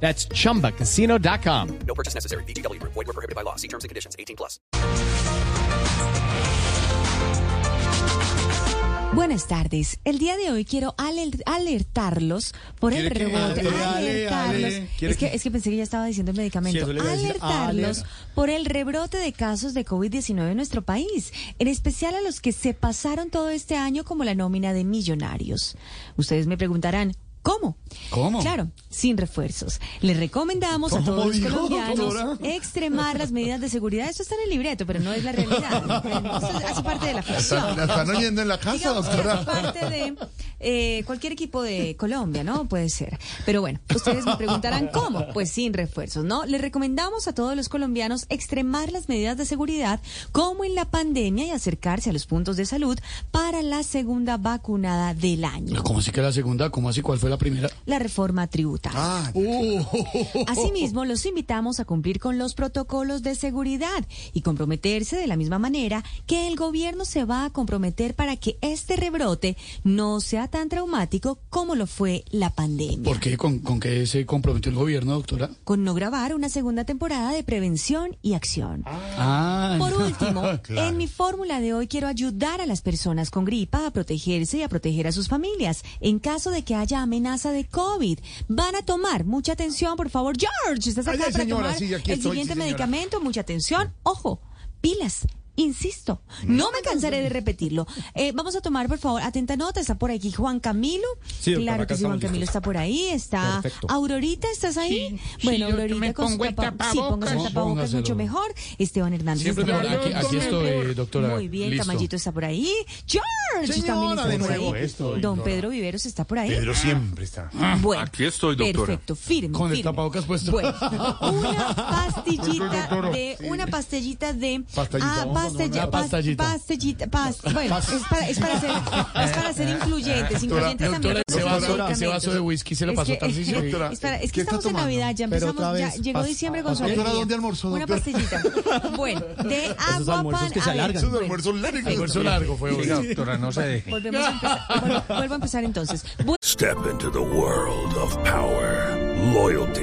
That's chumbacasino.com. No purchase necessary. VGW Group. Void were prohibited by law. See terms and conditions. 18 plus. Buenas tardes. El día de hoy quiero aler- alertarlos por el ¿Quiere que- rebote. Ale, ale, alertarlos. ale. ¿Quiere Es que, que- es que pensé que ya estaba diciendo el medicamento. Sí, decir. alertarlos Ale. por el rebrote de casos de COVID-19 en nuestro país, en especial a los que se pasaron todo este año como la nómina de millonarios. Ustedes me preguntarán, ¿Cómo? ¿Cómo? Claro, sin refuerzos. Les recomendamos a ¿Cómo todos los dijo, colombianos doctora? extremar las medidas de seguridad. Esto está en el libreto, pero no es la realidad. Esto hace parte de la ficción. ¿La están oyendo en la casa, Digamos doctora? hace parte de eh, cualquier equipo de Colombia, ¿no? Puede ser. Pero bueno, ustedes me preguntarán cómo. Pues sin refuerzos, ¿no? Les recomendamos a todos los colombianos extremar las medidas de seguridad como en la pandemia y acercarse a los puntos de salud para la segunda vacunada del año. ¿Cómo así que la segunda? ¿Cómo así? ¿Cuál fue la primera? La reforma tributaria. Ah, Asimismo, los invitamos a cumplir con los protocolos de seguridad y comprometerse de la misma manera que el gobierno se va a comprometer para que este rebrote no sea tan traumático como lo fue la pandemia. ¿Por qué? ¿Con, con qué se comprometió el gobierno, doctora? Con no grabar una segunda temporada de prevención y acción. Ah, Por último, Claro. en mi fórmula de hoy quiero ayudar a las personas con gripa a protegerse y a proteger a sus familias en caso de que haya amenaza de COVID. Van a tomar mucha atención, por favor. George, ¿estás acá Ay, para señora, tomar sí, el estoy, siguiente sí, medicamento? Mucha atención. Ojo, pilas. Insisto, no me cansaré de repetirlo. Eh, vamos a tomar, por favor, atenta nota. Está por aquí Juan Camilo. Sí, claro que sí, Juan Camilo listos. está por ahí. Está Perfecto. Aurorita, ¿estás ahí? Sí, bueno, sí, Aurorita me con su pongo el tapa- Sí, póngase el tapabocas. tapabocas mucho mejor. Esteban Hernández Siempre está por. Aquí, aquí estoy, doctora. Muy bien, Listo. Tamayito está por ahí. George Señora, también está de por nuevo ahí. Don Pedro Viveros está por ahí. Pedro siempre está. Bueno, aquí estoy, doctora. Perfecto, firme. Con el firme. tapabocas puesto. Bueno, una pastillita de, una pastillita de, Pastillita, ah, pastilla, Pastillita. pastillita, pas- bueno, es para, es para ser, es para ser incluyentes, incluyentes también. Doctora, los vaso, ese vaso de whisky se lo Es pasó que- Tarcisio. Doctora, es, para- es ¿qué que estamos en? Navidad, ya empezamos, ya llegó diciembre con su Doctora. ¿dónde almorzó, Una doctora? pastillita. Bueno, de agua almuerzos pan. que se alargan. Esos almuerzos largos. Almuerzo largo fue hoy. doctora, no se deje. Volvemos a empezar. Vuelvo, a empezar entonces. Step into the world of power, loyalty,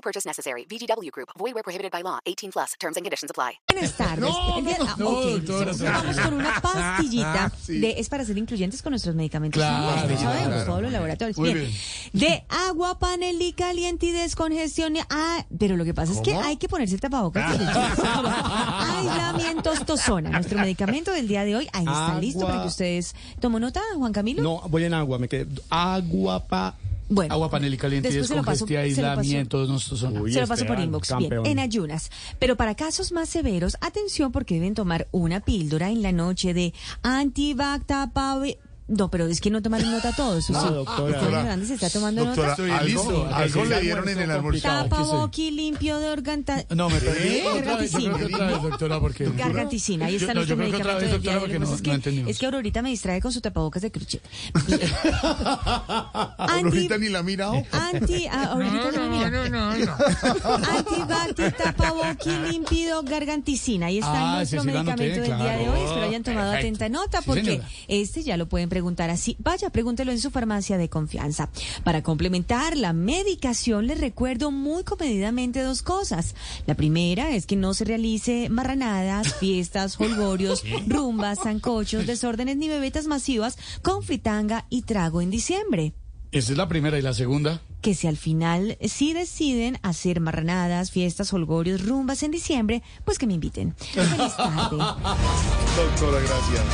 No purchase necessary. VGW Group. Void where prohibited by law. 18 plus. Terms and conditions apply. Buenas tardes. El día- ah, no, ok, doctora. Vamos con una pastillita Sí. de, es para ser incluyentes con nuestros medicamentos. Claro, sí, sabemos, claro. todos los laboratorios. Muy bien. De agua, panel y caliente y descongestión. Ah, pero lo que pasa es que hay que ponerse el tapabocas. desde ya. Aislamiento tostona. Nuestro medicamento del día de hoy. Ahí está Agua. listo para que ustedes. ¿Tomó nota, Juan Camilo? No, voy en agua, me quedé. Agua pa. Bueno. Agua panel y caliente, Después se lo paso- descongestión, se lo paso. aislamiento, no. Uy, Se lo paso por inbox. campeón. Bien, en ayunas. Pero para casos más severos, atención porque deben tomar una píldora en la noche de antibactapavi... No, pero es que no tomaron nota todos. ¿o No, sí? doctora. Esteban Hernández se está tomando Doctora, nota. Estoy algo, algo Ese le dieron en el almuerzo almuerzo. Tapaboqui limpio de organta... No, me perdí. ¿Eh? Vez, doctora, porque. Garganticina, ahí está nuestro medicamento vez, del día doctora, de hoy. es que- entendimos. Es que Aurorita me distrae con su tapabocas de crochet. Ahorita ni la ha mirado. Anti, ah, ahorita no, me mira. No, no, no. Antibacti, tapaboqui, límpido, garganticina. Ahí está Ah, nuestro medicamento del día de hoy. Espero hayan tomado Perfecto. atenta nota porque este ya lo pueden preguntar así. Vaya, pregúntelo en su farmacia de confianza. Para complementar la medicación, les recuerdo muy comedidamente dos cosas. La primera es que no se realice marranadas, fiestas, holgorios, rumbas, zancochos, desórdenes ni bebetas masivas con fritanga y trago en diciembre Esa es la primera y la segunda. que si al final sí deciden hacer marranadas, fiestas, holgorios, rumbas en diciembre, pues que me inviten. Feliz tarde. Doctora, gracias.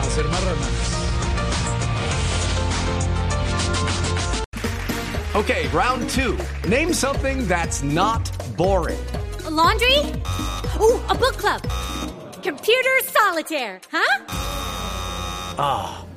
hacer marranadas. Okay, round two. Name something that's not boring. A laundry? Ooh, a book club. Computer solitaire, huh? Ah,